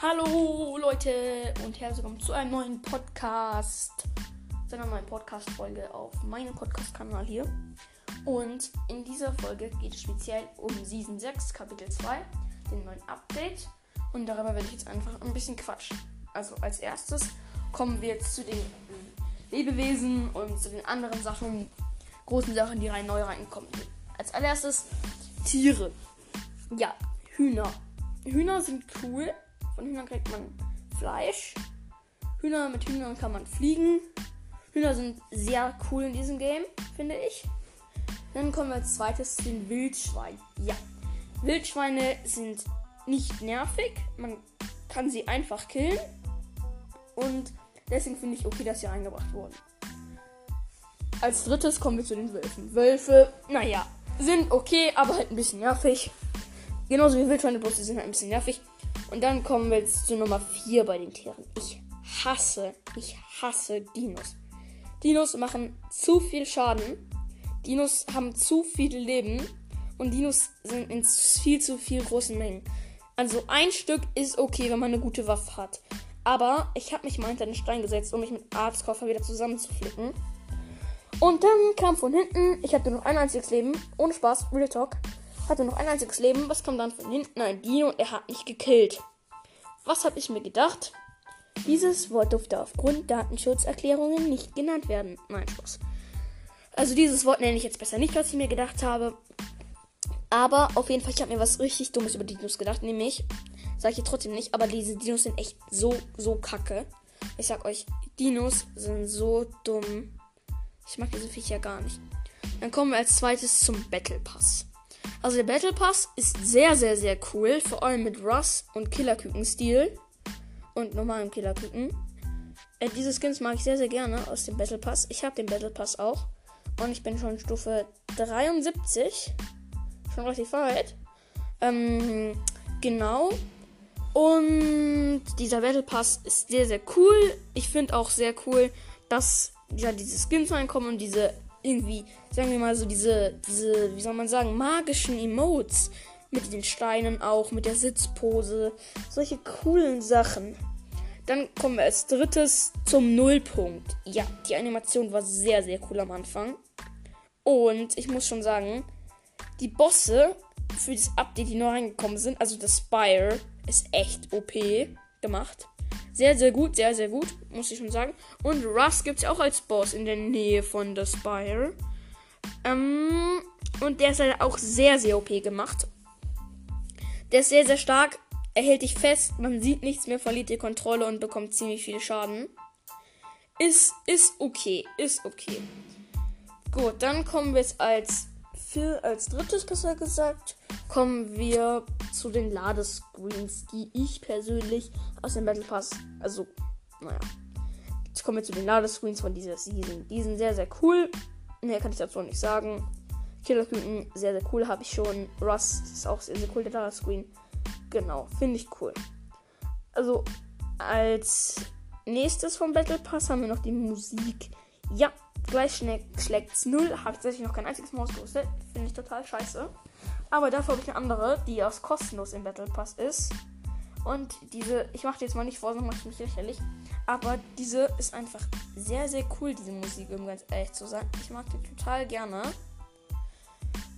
Hallo Leute und herzlich willkommen zu einem neuen Podcast, zu einer neuen Podcast-Folge auf meinem Podcast-Kanal hier. Und in dieser Folge geht es speziell um Season 6, Kapitel 2, den neuen Update. Und darüber werde ich jetzt einfach ein bisschen quatschen. Also als erstes kommen wir jetzt zu den Lebewesen und zu den anderen Sachen, großen Sachen, die rein neu reinkommen. Als allererstes Tiere. Ja, Hühner. Hühner sind cool. Von Hühnern kriegt man Fleisch. Hühner mit Hühnern kann man fliegen. Hühner sind sehr cool in diesem Game, finde ich. Dann kommen wir als zweites zu den Wildschweinen. Ja, Wildschweine sind nicht nervig. Man kann sie einfach killen. Und deswegen finde ich okay, dass sie eingebracht wurden. Als drittes kommen wir zu den Wölfen. Wölfe, naja, sind okay, aber halt ein bisschen nervig. Genauso wie Wildschweine, bloß die sind halt ein bisschen nervig. Und dann kommen wir jetzt zu Nummer 4 bei den Tieren. Ich hasse, ich hasse Dinos. Dinos machen zu viel Schaden. Dinos haben zu viel Leben. Und Dinos sind in viel zu viel großen Mengen. Also ein Stück ist okay, wenn man eine gute Waffe hat. Aber ich habe mich mal hinter den Stein gesetzt, um mich mit Arztkoffer wieder zusammenzuflicken. Und dann kam von hinten, ich hatte noch ein einziges Leben, ohne Spaß, Real Talk, hatte noch ein einziges Leben. Was kam dann von hinten? Ein Dino und er hat mich gekillt. Was habe ich mir gedacht? Dieses Wort durfte aufgrund Datenschutzerklärungen nicht genannt werden. Nein, Spaß. Also dieses Wort nenne ich jetzt besser nicht, was ich mir gedacht habe. Aber auf jeden Fall, ich habe mir was richtig Dummes über Dinos gedacht. Nämlich, sage ich trotzdem nicht, aber diese Dinos sind echt so, so kacke. Ich sag euch, Dinos sind so dumm. Ich mag diese Viecher gar nicht. Dann kommen wir als zweites zum Battle Pass. Also der Battle Pass ist sehr, sehr, sehr cool. Vor allem mit Russ und Killerküken-Stil. Und normalem Killerküken. Äh, diese Skins mag ich sehr, sehr gerne aus dem Battle Pass. Ich habe den Battle Pass auch. Und ich bin schon Stufe 73. Schon relativ weit. Ähm, genau. Und dieser Battle Pass ist sehr, sehr cool. Ich finde auch sehr cool, dass ja diese Skins reinkommen und diese irgendwie, sagen wir mal so, diese, diese, wie soll man sagen, magischen Emotes mit den Steinen auch, mit der Sitzpose, solche coolen Sachen. Dann kommen wir als drittes zum Nullpunkt. Ja, die Animation war sehr, sehr cool am Anfang. Und ich muss schon sagen, die Bosse für das Update, die neu reingekommen sind, also das Spire, ist echt OP gemacht. Sehr, sehr gut, sehr, sehr gut, muss ich schon sagen. Und Russ gibt es auch als Boss in der Nähe von The Spire. Ähm, und der ist halt auch sehr, sehr OP gemacht. Der ist sehr, sehr stark. Er hält dich fest, man sieht nichts mehr, verliert die Kontrolle und bekommt ziemlich viel Schaden. Ist, ist okay, ist okay. Gut, dann kommen wir jetzt als, für, als drittes, besser gesagt, kommen wir zu den Ladescreens, die ich persönlich aus dem Battle Pass, also, naja. Jetzt kommen wir zu den Ladescreens von dieser Season. Die sind sehr, sehr cool. Mehr kann ich dazu nicht sagen. Killerküken, sehr, sehr cool, habe ich schon. Rust ist auch sehr, sehr cool, der Ladescreen. Genau, finde ich cool. Also, als nächstes vom Battle Pass haben wir noch die Musik. Ja, gleich schlägt es 0. Habe ich tatsächlich noch kein einziges Mal ausgerüstet. Finde ich total scheiße. Aber dafür habe ich eine andere, die aus kostenlos im Battle Pass ist. Und diese, ich mache jetzt mal nicht vor, sonst mache ich mich lächerlich. Aber diese ist einfach sehr, sehr cool, diese Musik, um ganz ehrlich zu sein. Ich mag die total gerne.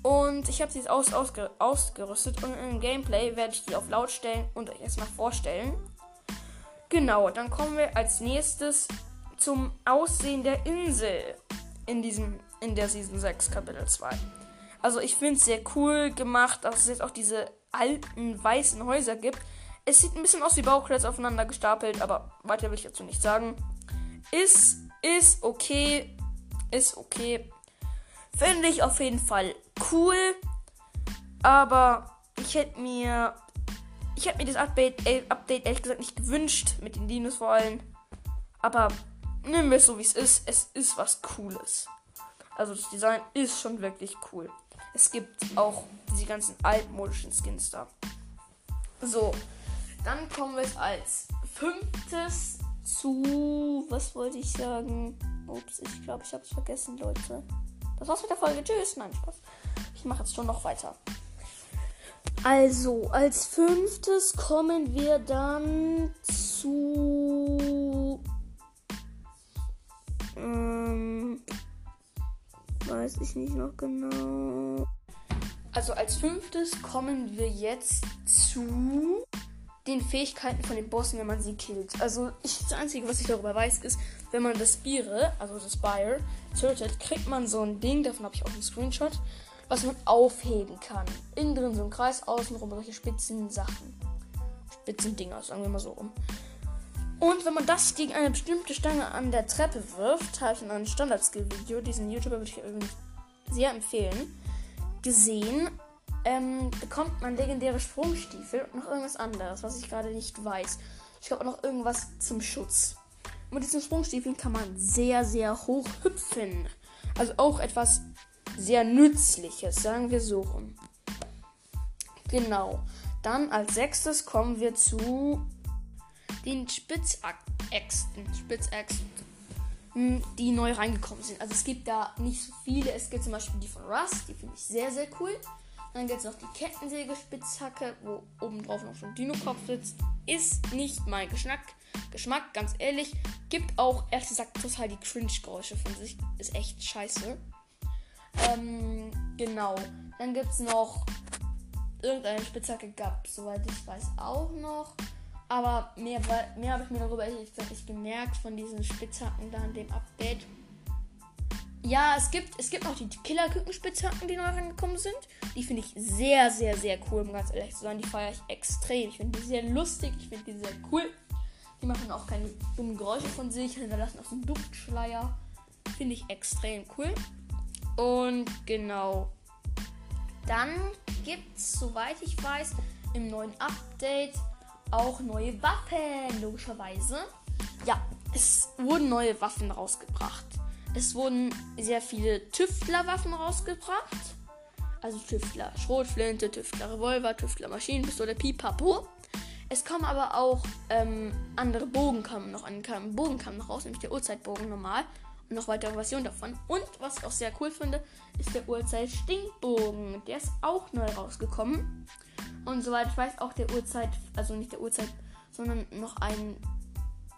Und ich habe sie jetzt aus, ausge, ausgerüstet und im Gameplay werde ich die auf laut stellen und euch erstmal vorstellen. Genau, dann kommen wir als nächstes zum Aussehen der Insel in diesem in der Season 6 Kapitel 2. Also ich finde es sehr cool gemacht, dass es jetzt auch diese alten weißen Häuser gibt. Es sieht ein bisschen aus wie Bauklötze aufeinander gestapelt, aber weiter will ich dazu nicht sagen. Ist, ist okay. Ist okay. Finde ich auf jeden Fall cool. Aber ich hätte mir. Ich hätte mir das Update, äh, Update ehrlich gesagt nicht gewünscht. Mit den Dinos vor allem. Aber nehmen wir es so wie es ist. Es ist was Cooles. Also das Design ist schon wirklich cool. Es gibt auch diese ganzen altmodischen Skins da. So, dann kommen wir als fünftes zu. Was wollte ich sagen? Ups, ich glaube, ich habe es vergessen, Leute. Das war's mit der Folge. Tschüss. Nein, Spaß. Ich mache jetzt schon noch weiter. Also, als fünftes kommen wir dann zu. Weiß ich nicht noch genau. Also als fünftes kommen wir jetzt zu den Fähigkeiten von den Bossen, wenn man sie killt. Also ich, das Einzige, was ich darüber weiß, ist, wenn man das Spire, also das Spire, tötet, kriegt man so ein Ding, davon habe ich auch einen Screenshot, was man aufheben kann. Innen drin so ein Kreis, außenrum solche spitzen Sachen. Spitzen Dinger, sagen wir mal so rum. Und wenn man das gegen eine bestimmte Stange an der Treppe wirft, habe ich in einem Standard-Skill-Video, diesen YouTuber würde ich sehr empfehlen, gesehen, ähm, bekommt man legendäre Sprungstiefel und noch irgendwas anderes, was ich gerade nicht weiß. Ich glaube auch noch irgendwas zum Schutz. Und mit diesen Sprungstiefeln kann man sehr, sehr hoch hüpfen. Also auch etwas sehr Nützliches, sagen wir so rum. Genau. Dann als sechstes kommen wir zu den Spitzäxten. Spitzäxten, hm, die neu reingekommen sind. Also es gibt da nicht so viele. Es gibt zum Beispiel die von Rust, die finde ich sehr, sehr cool. Dann gibt es noch die Kettensäge-Spitzhacke, wo oben drauf noch so ein Dino-Kopf sitzt. Ist nicht mein Geschmack. Geschmack, ganz ehrlich. Gibt auch, ehrlich gesagt, total die Cringe-Geräusche von sich. Ist echt scheiße. Ähm, genau. Dann gibt es noch irgendeine Spitzhacke, gab soweit ich weiß auch noch. Aber mehr, mehr habe ich mir darüber ehrlich gesagt nicht gemerkt von diesen Spitzhacken da in dem Update. Ja, es gibt, es gibt noch die Killer-Küken-Spitzhacken, die neu reingekommen sind. Die finde ich sehr, sehr, sehr cool, um ganz ehrlich zu sein. Die feiere ich extrem. Ich finde die sehr lustig, ich finde die sehr cool. Die machen auch keine dummen Geräusche von sich, hinterlassen auch so einen Duftschleier. Finde ich extrem cool. Und genau. Dann gibt es, soweit ich weiß, im neuen Update auch neue Waffen, logischerweise. Ja, es wurden neue Waffen rausgebracht. Es wurden sehr viele Tüftlerwaffen rausgebracht. Also Tüftler, Schrotflinte, Tüftler, Revolver, Tüftler, Maschinenpistole, Pipapo. Es kommen aber auch ähm, andere Bogenkamm noch an. Bogen kam noch raus, nämlich der Uhrzeitbogen normal. Noch weitere Versionen davon. Und was ich auch sehr cool finde, ist der Uhrzeit-Stinkbogen. Der ist auch neu rausgekommen. Und soweit ich weiß, auch der Uhrzeit, also nicht der Uhrzeit, sondern noch ein.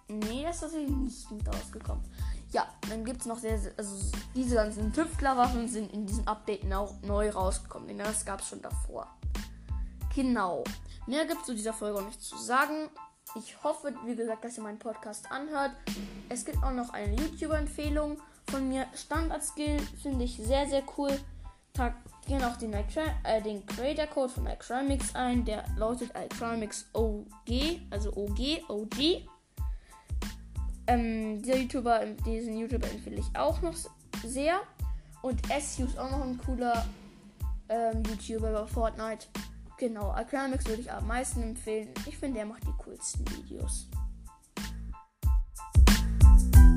Nee, das ist tatsächlich nicht mit rausgekommen. Ja, dann gibt es noch sehr, sehr, also diese ganzen Tüftlerwaffen sind in diesem Update auch neu rausgekommen. Den Rest gab es schon davor. Genau. Mehr gibt es zu dieser Folge auch nicht zu sagen. Ich hoffe, wie gesagt, dass ihr meinen Podcast anhört. Es gibt auch noch eine YouTuber-Empfehlung von mir. Standard-Skill finde ich sehr, sehr cool. Tragt gerne auch den, äh, den Creator-Code von Acrymix ein. Der lautet Acrymix OG, also OG, OG. Ähm, dieser YouTuber, diesen YouTuber empfehle ich auch noch sehr. Und SU ist auch noch ein cooler ähm, YouTuber über Fortnite. Genau, Acromix würde ich am meisten empfehlen. Ich finde, der macht die coolsten Videos.